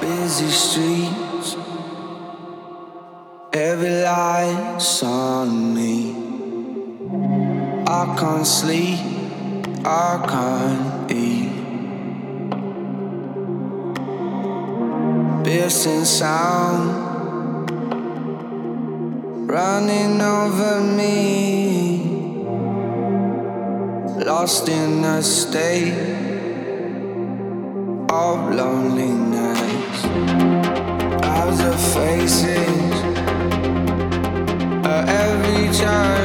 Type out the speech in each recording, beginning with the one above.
busy streets. Every light's on me. I can't sleep, I can't eat. Piercing sound running over me. Lost in a state of loneliness thousand faces of every child.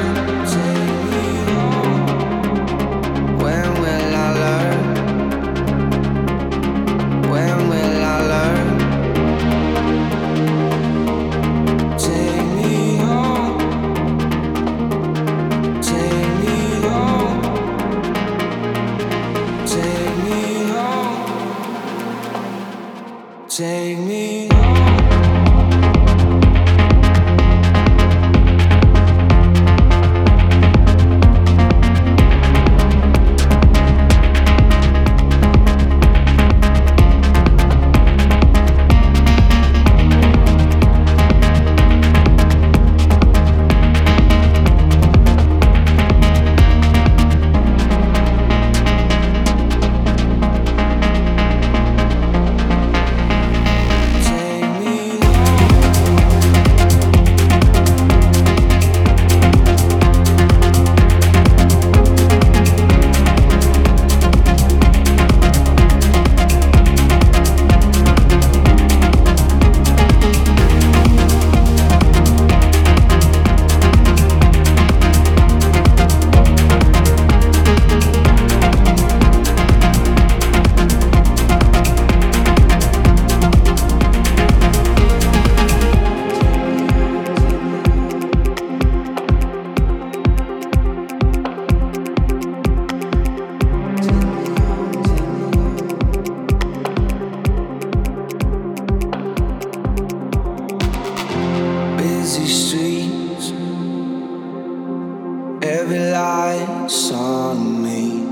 Light's on me.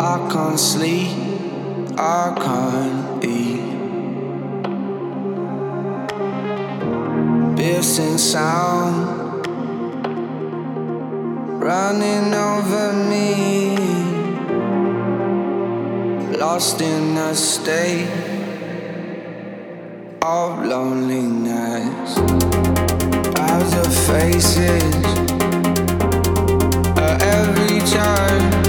I can't sleep, I can't eat. Piercing sound running over me. Lost in a state of loneliness. Thousand faces, uh, every time.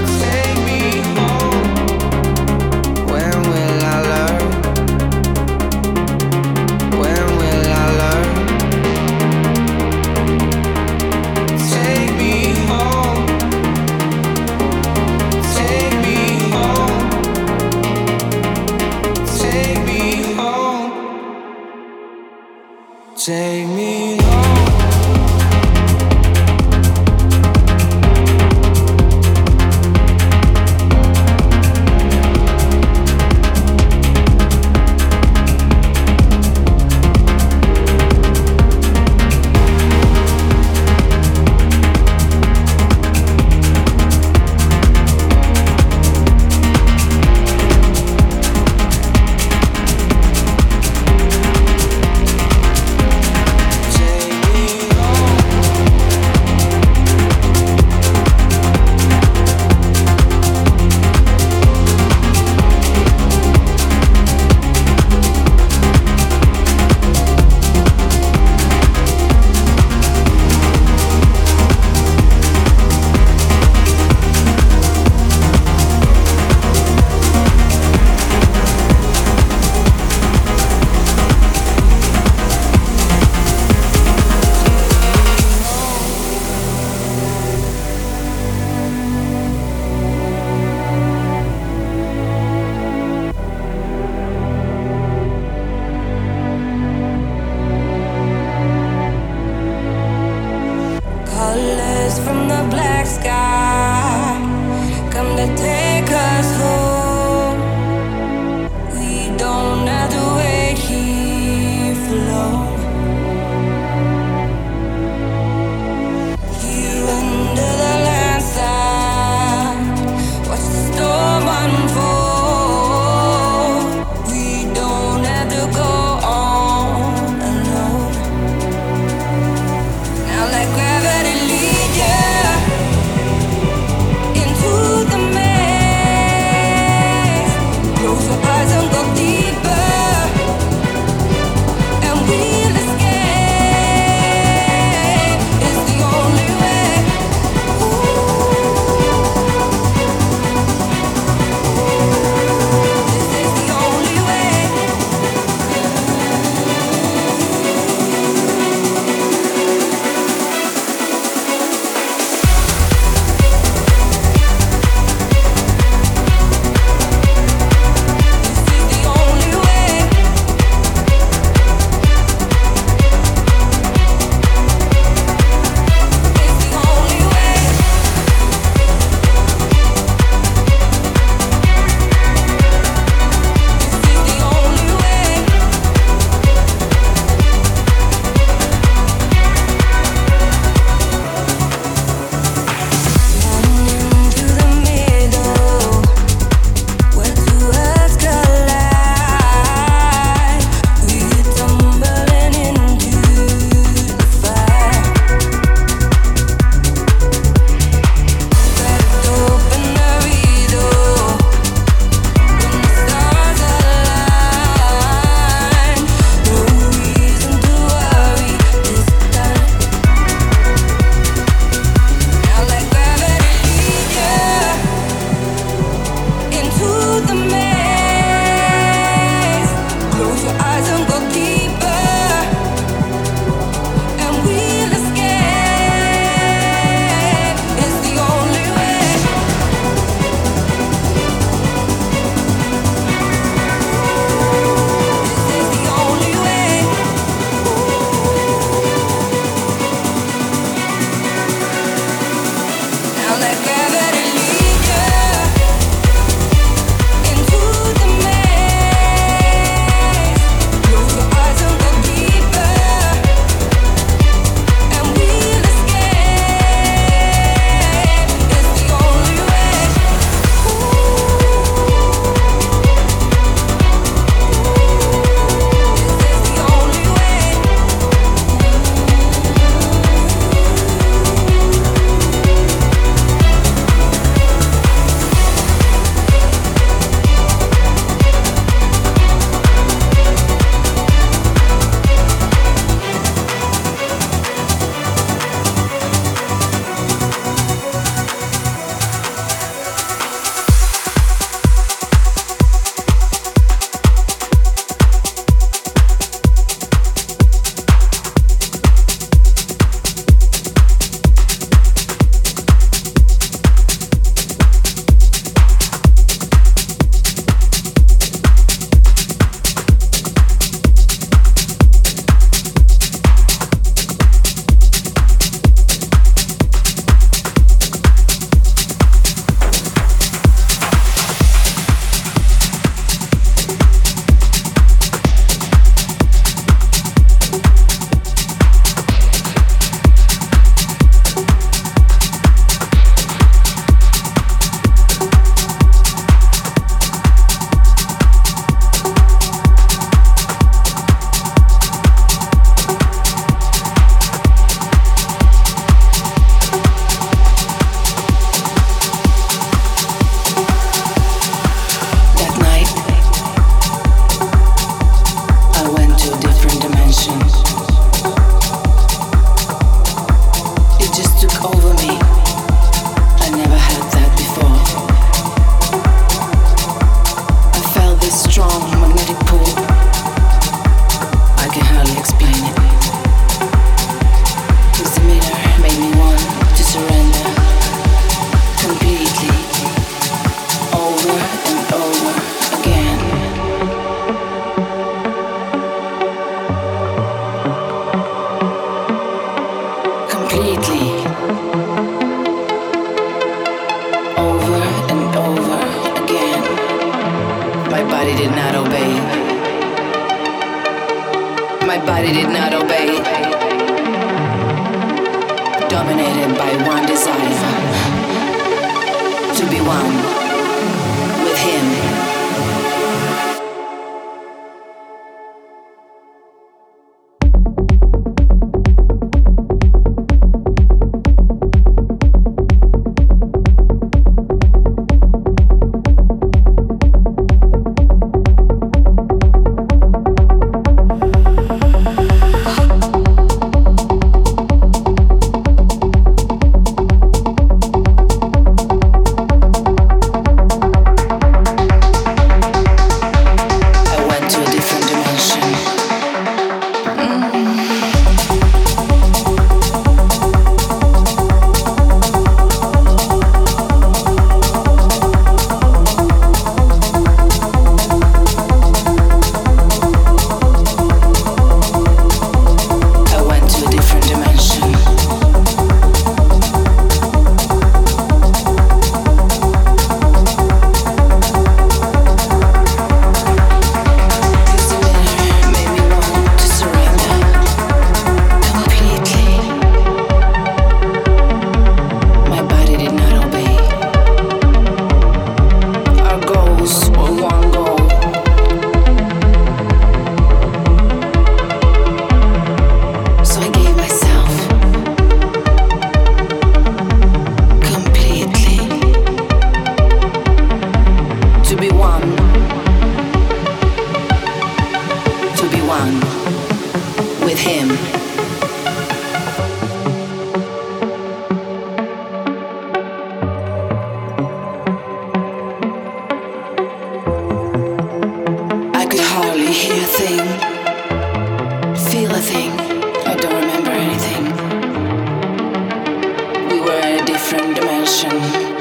different dimension.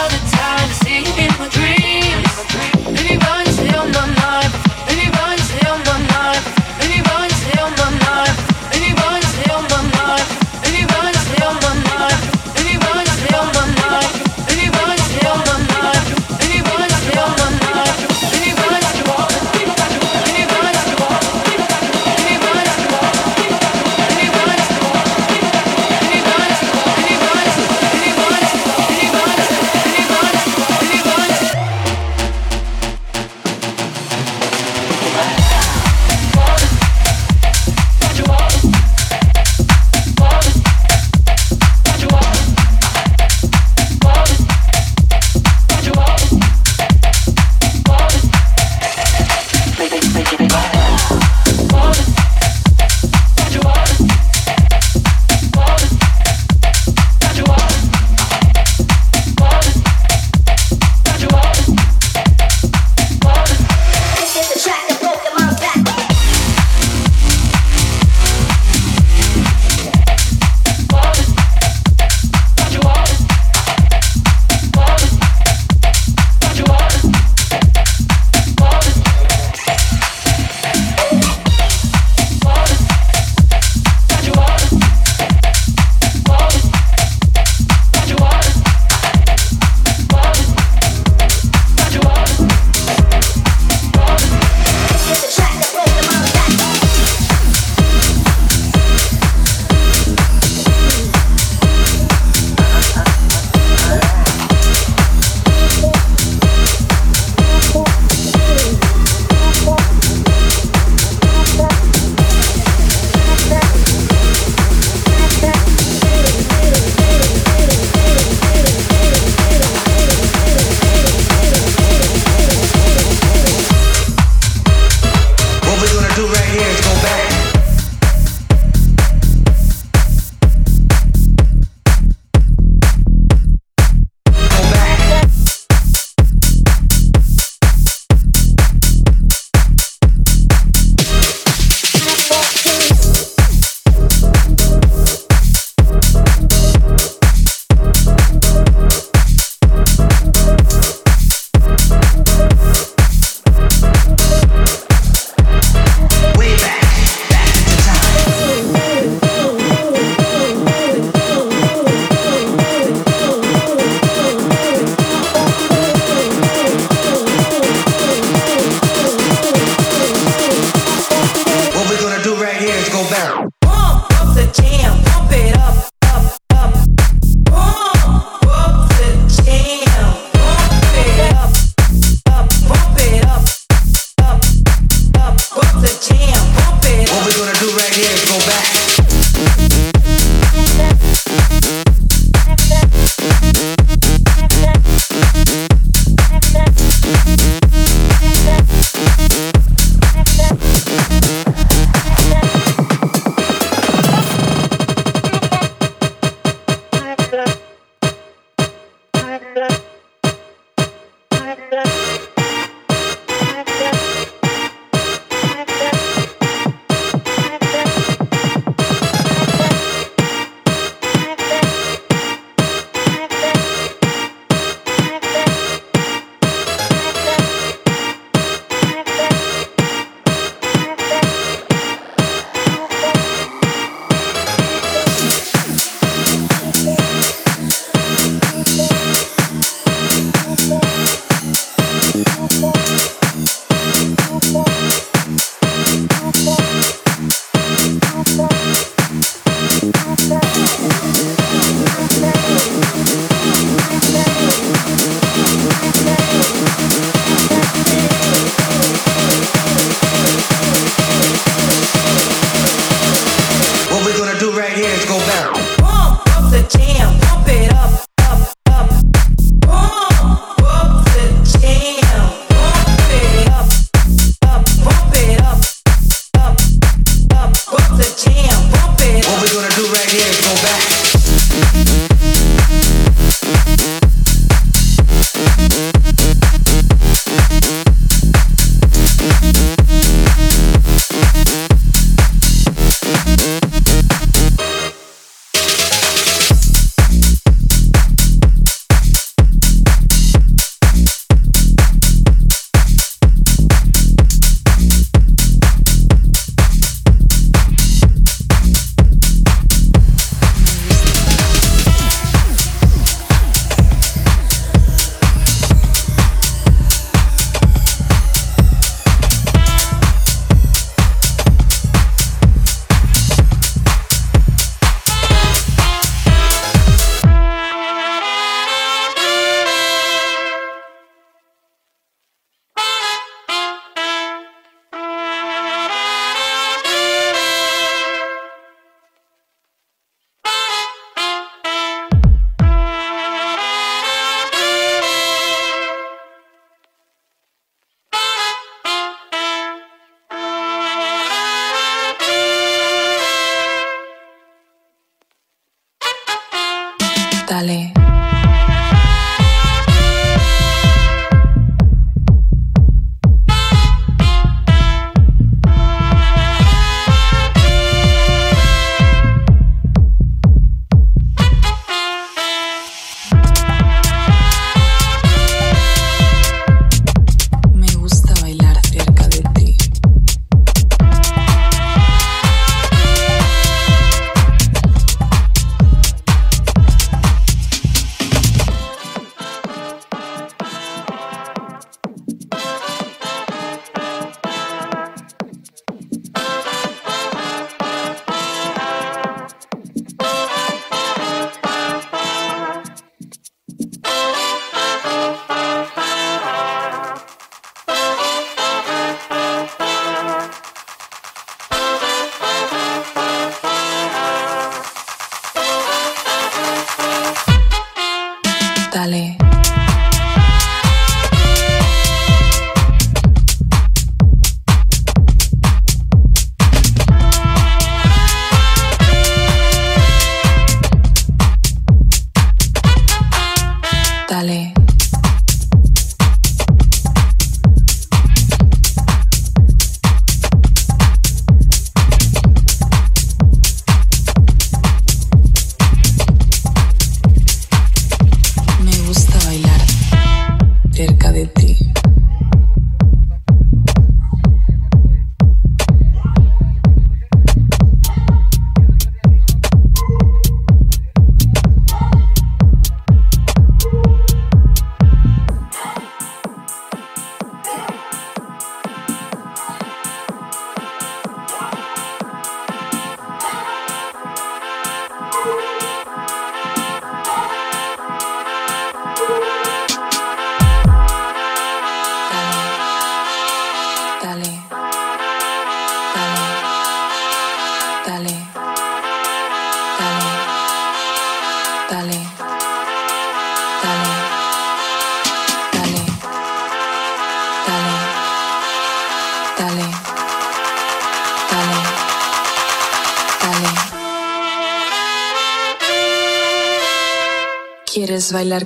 all the time to see in my dreams.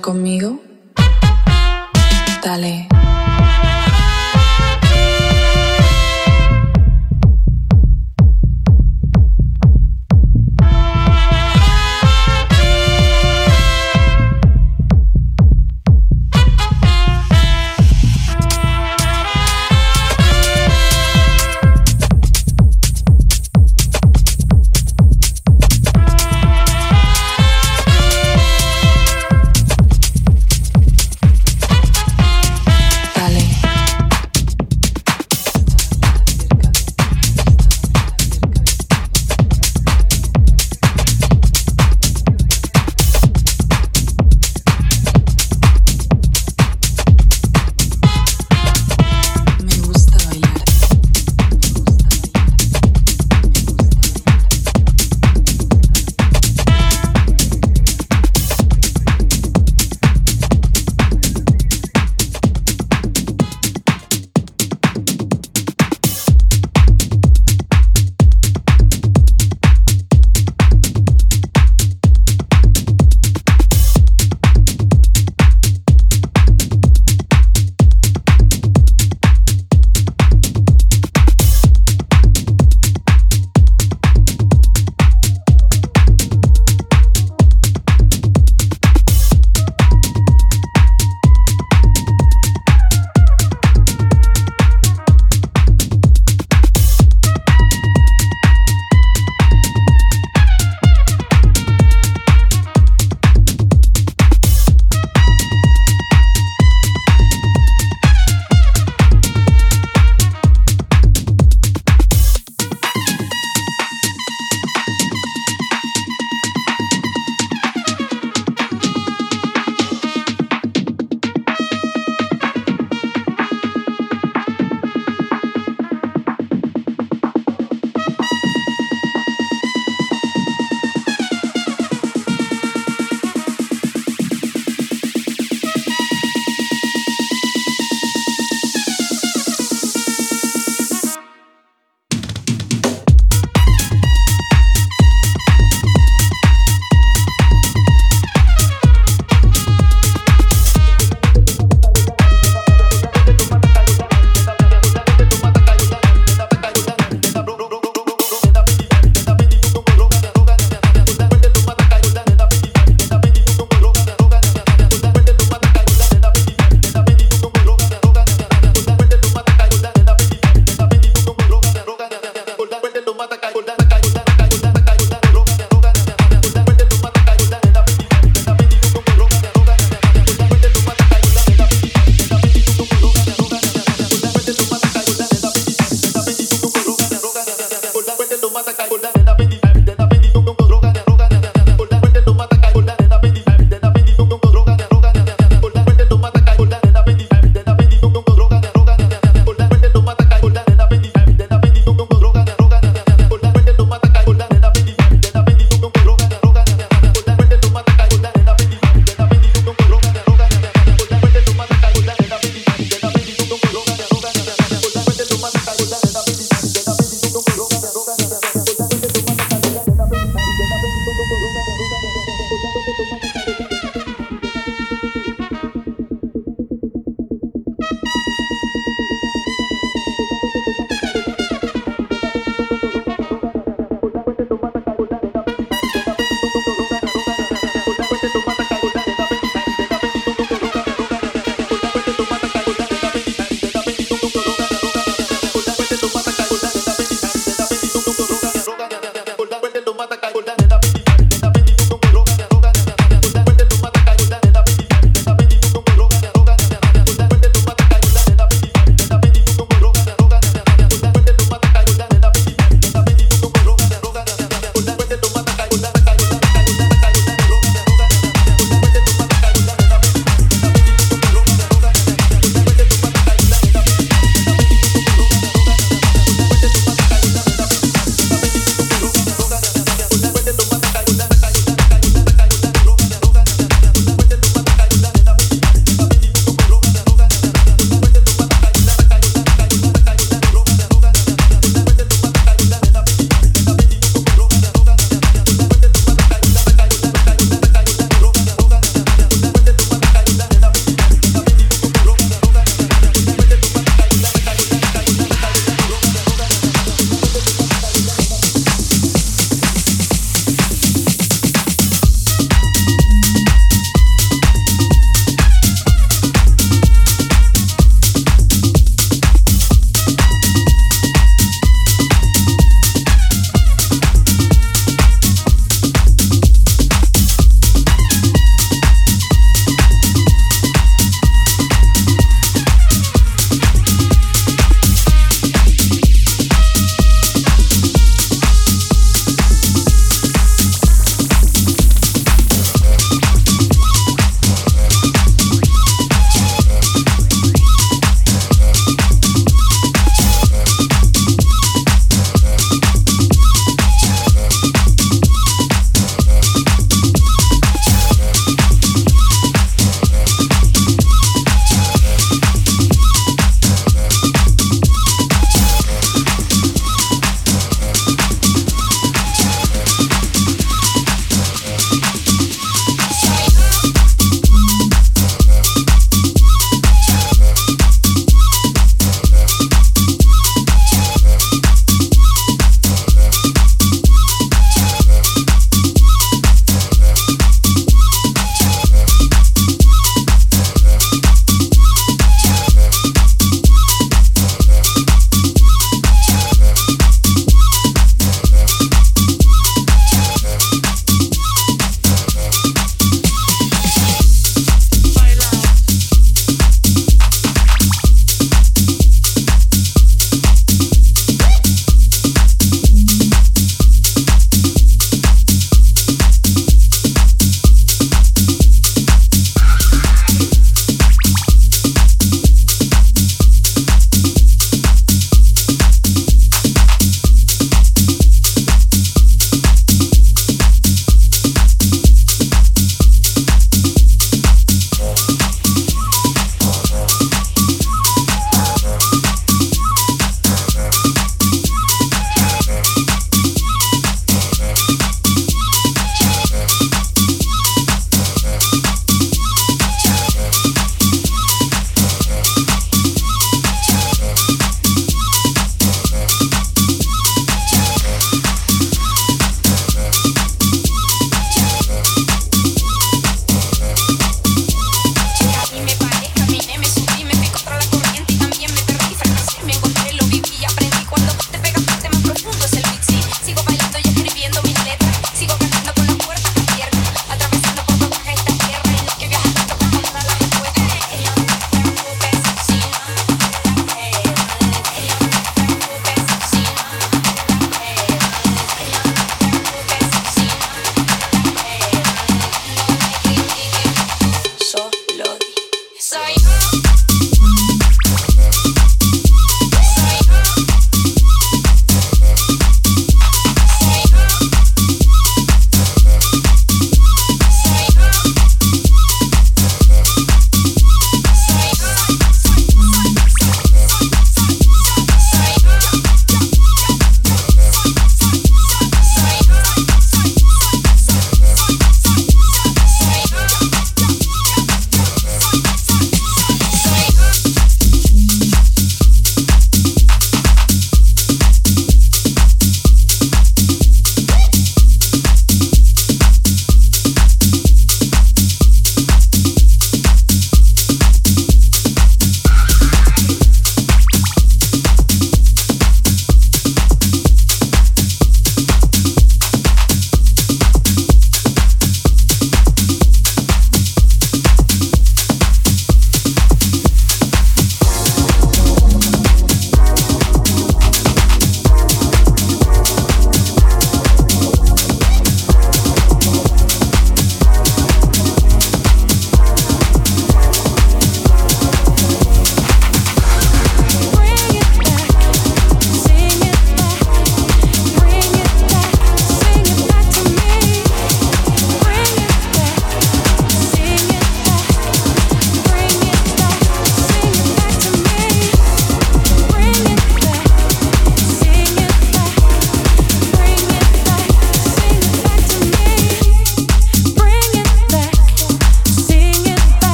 Conmigo?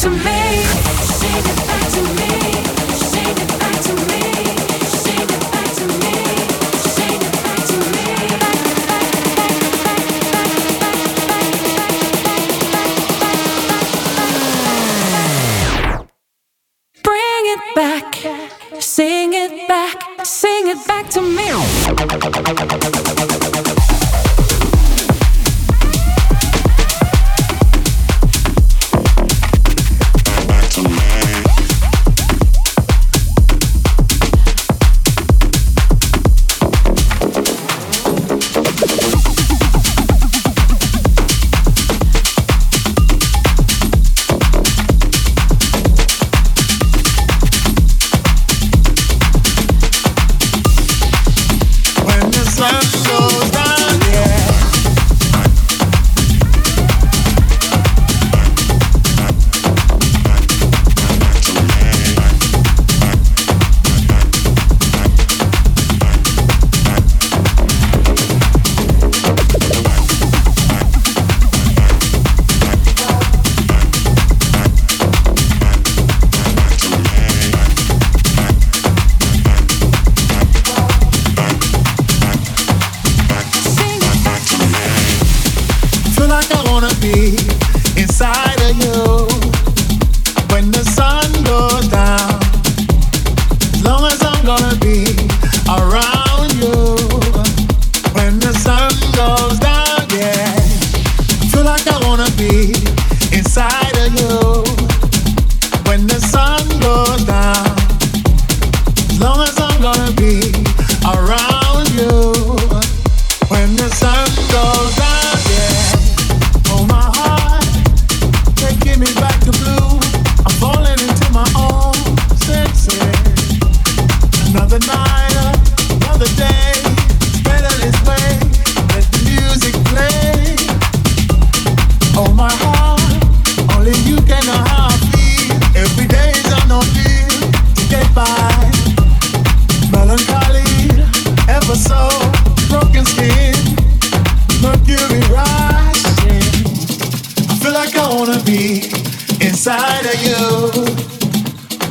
to me.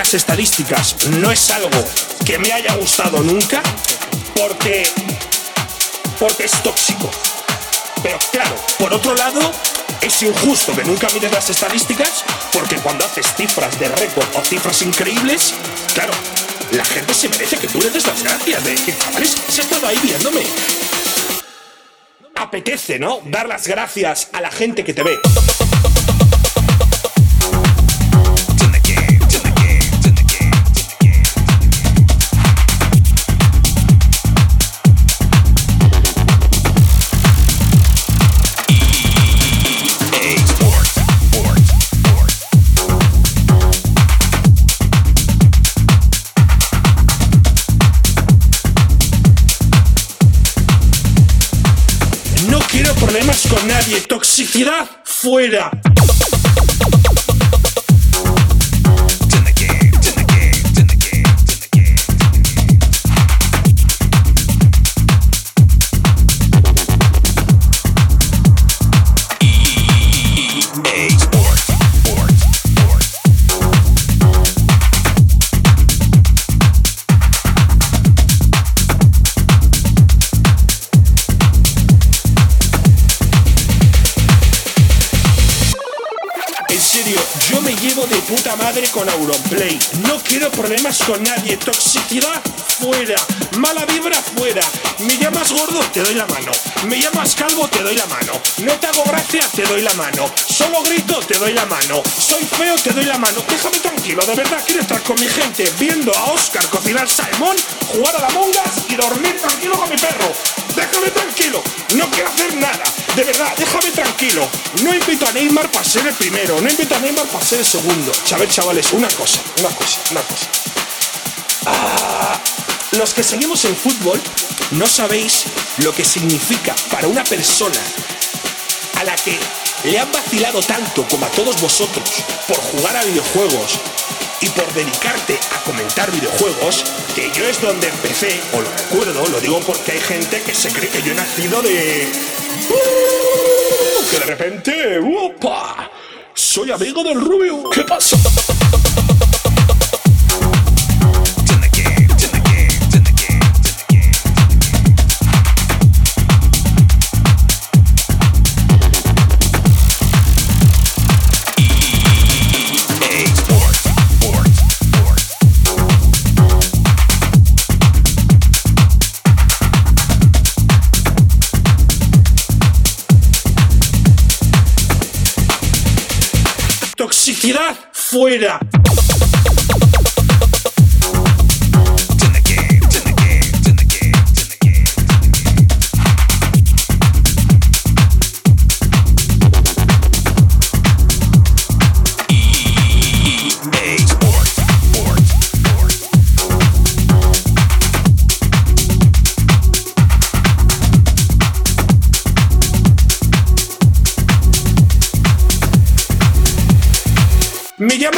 Estadísticas no es algo que me haya gustado nunca porque, porque es tóxico. Pero claro, por otro lado, es injusto que nunca mires las estadísticas porque cuando haces cifras de récord o cifras increíbles, claro, la gente se merece que tú le des las gracias de que, chavales, se ha estado ahí viéndome. Apetece, ¿no? Dar las gracias a la gente que te ve. Nadie. Toxicidad fuera. Con. No quiero problemas con nadie. Toxicidad fuera. Mala vibra fuera. Te doy la mano. Me llamas calvo, te doy la mano. No te hago gracia, te doy la mano. Solo grito, te doy la mano. Soy feo, te doy la mano. Déjame tranquilo, de verdad quiero estar con mi gente viendo a Oscar cocinar salmón, jugar a la mongas y dormir tranquilo con mi perro. Déjame tranquilo, no quiero hacer nada. De verdad, déjame tranquilo. No invito a Neymar para ser el primero, no invito a Neymar para ser el segundo. A chavales, una cosa, una cosa, una cosa. Ah, los que seguimos el fútbol no sabéis lo que significa para una persona a la que le han vacilado tanto como a todos vosotros por jugar a videojuegos y por dedicarte a comentar videojuegos, que yo es donde empecé, o lo recuerdo, lo digo porque hay gente que se cree que yo he nacido de... ¡Uh! Que de repente... ¡Opa! Soy amigo del rubio. ¿Qué se tirar, fuera.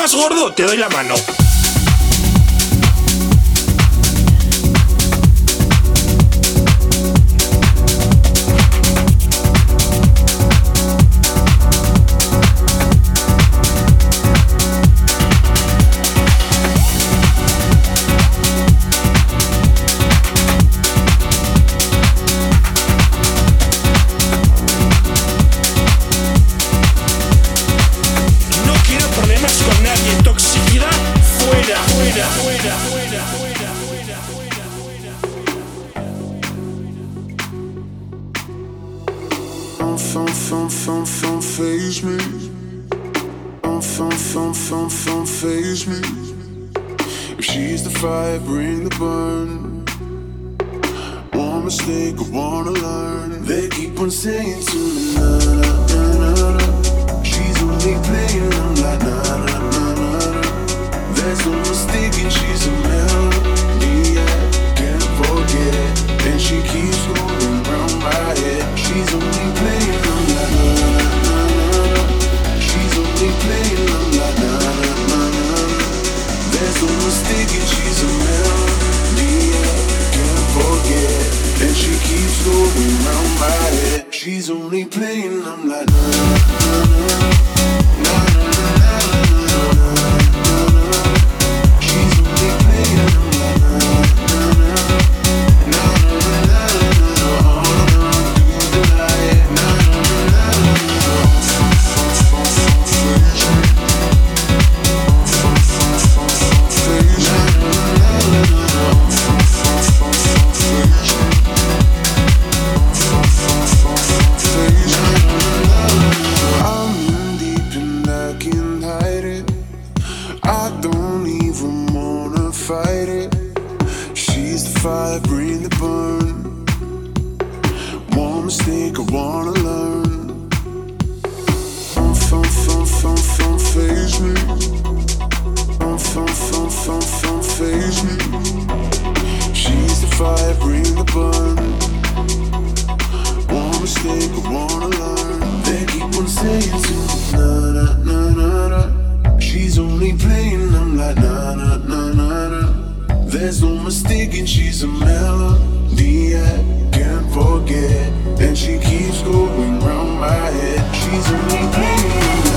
Llamas gordo, te doy la mano. mistake, I wanna learn. They keep on saying to me, na na na na na. She's only playing, I'm like, na na na na na. There's no mistake, and she's a melody I can't forget. And she keeps going round my head, she's only playing.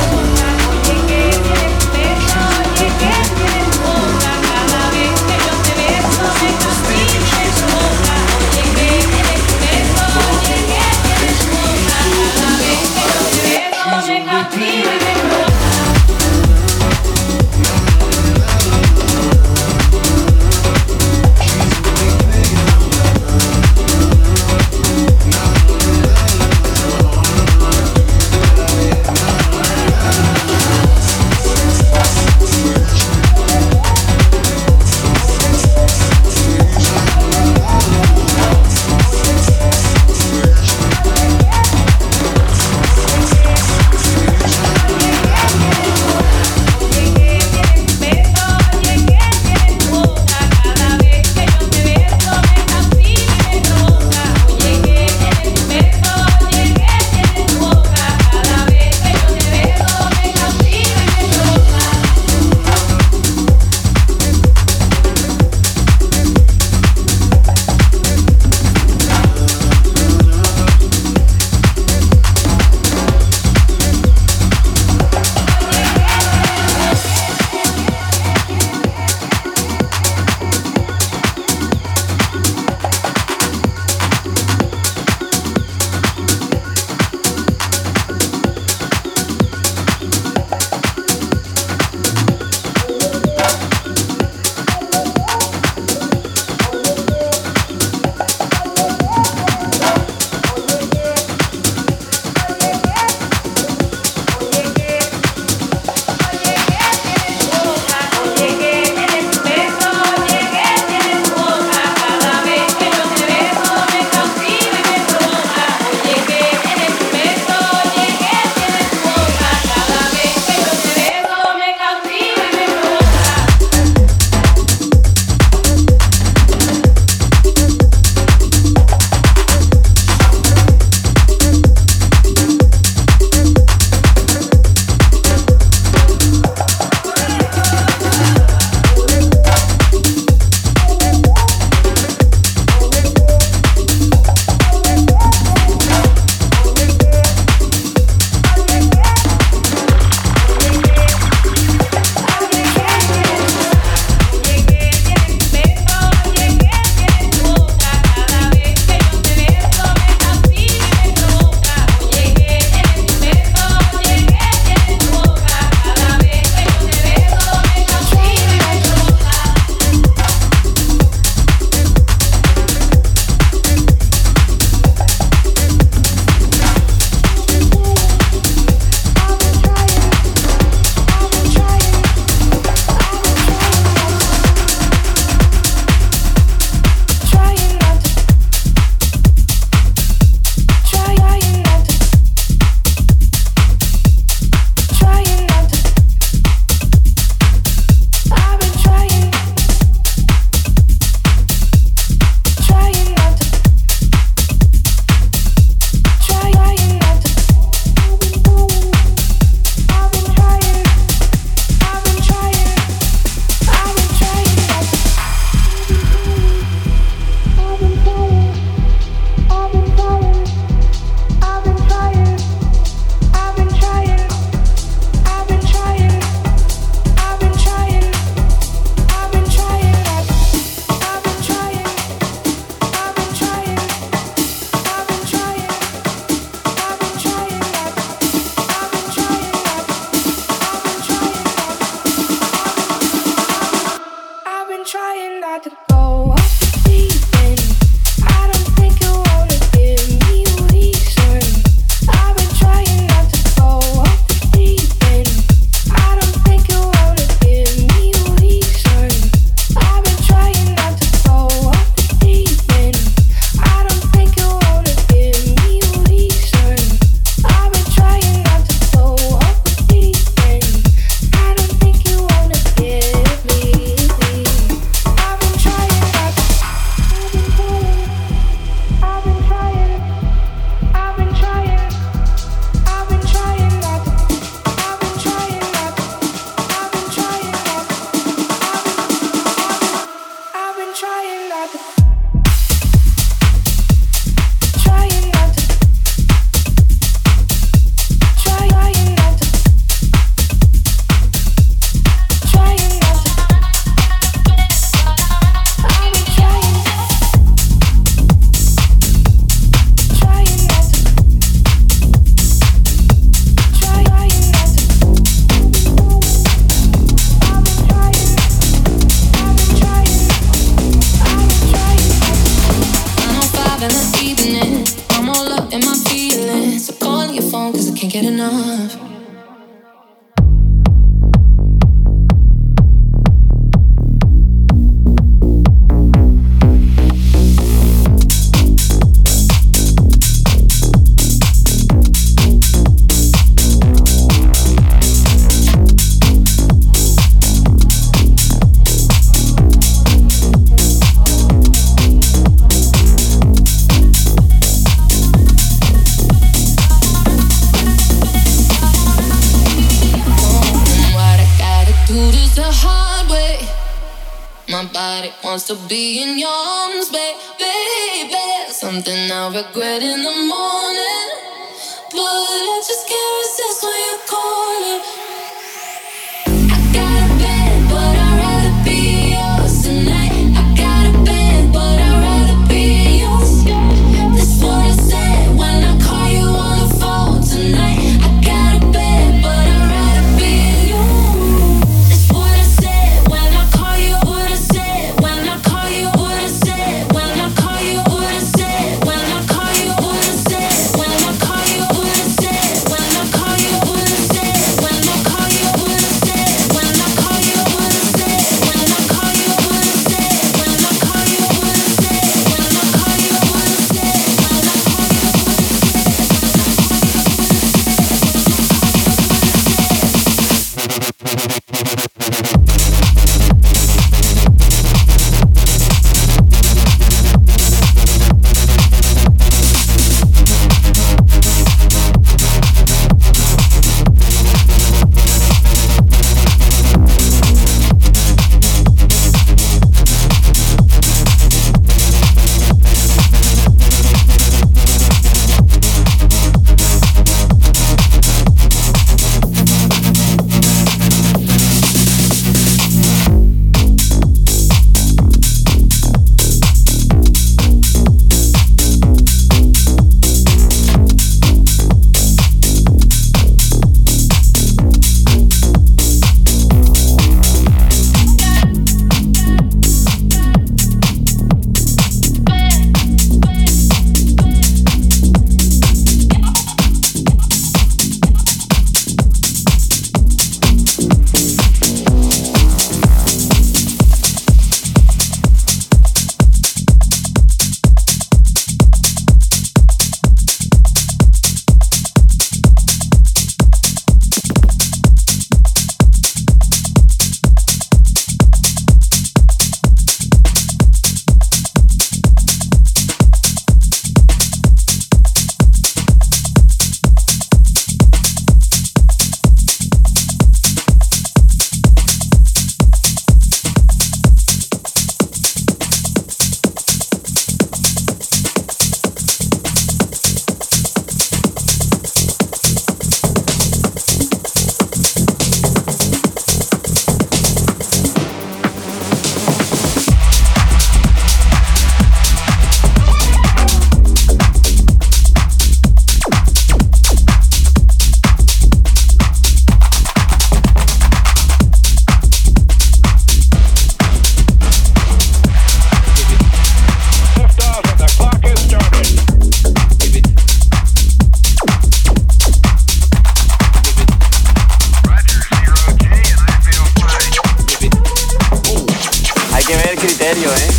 serio, ¿eh?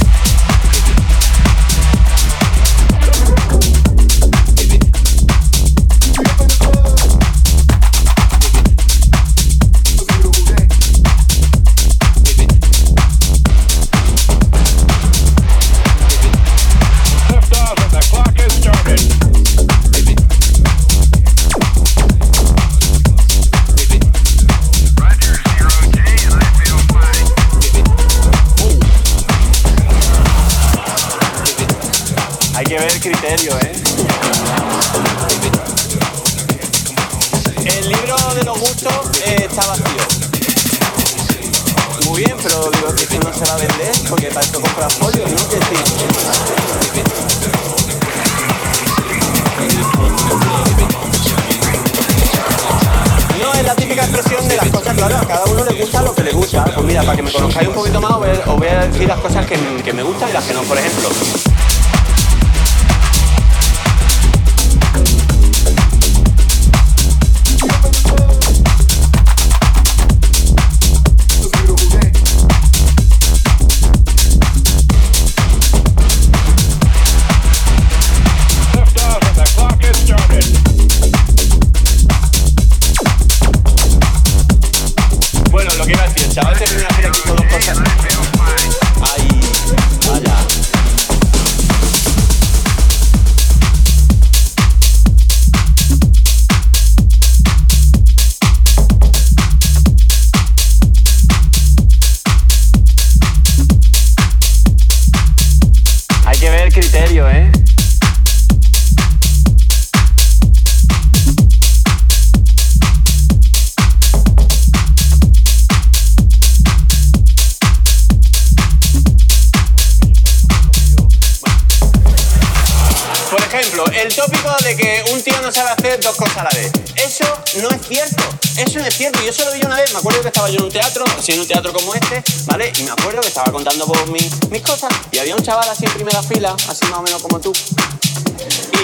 Estaba yo en un teatro, así en un teatro como este, ¿vale? Y me acuerdo que estaba contando por mis, mis cosas y había un chaval así en primera fila, así más o menos como tú.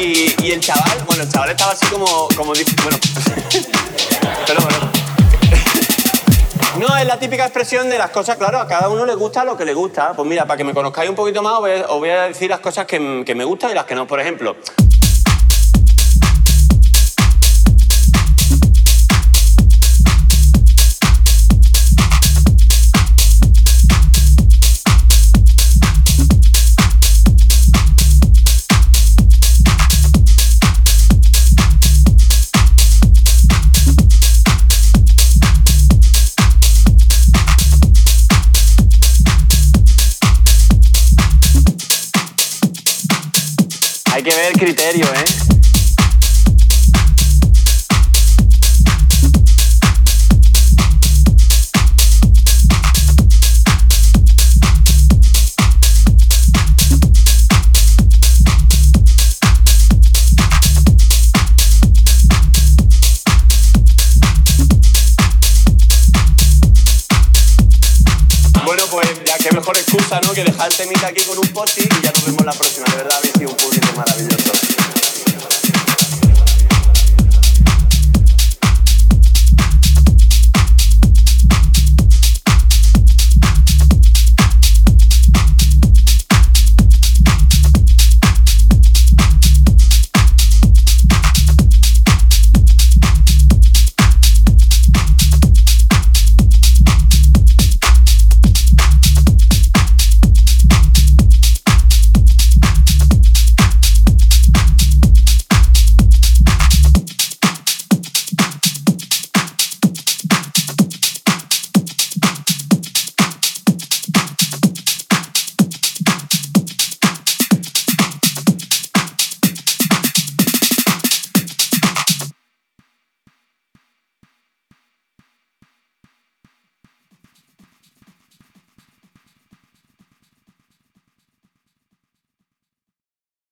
Y, y el chaval, bueno, el chaval estaba así como, como bueno, pero bueno. No, es la típica expresión de las cosas, claro, a cada uno le gusta lo que le gusta. Pues mira, para que me conozcáis un poquito más, os voy a, decir las cosas que me gustan y las que no. Por ejemplo, que ver criterio, ¿eh? Bueno, pues ya qué mejor excusa, ¿no? Que dejar el temita aquí con un post y ya nos vemos la próxima. De verdad, maravilloso.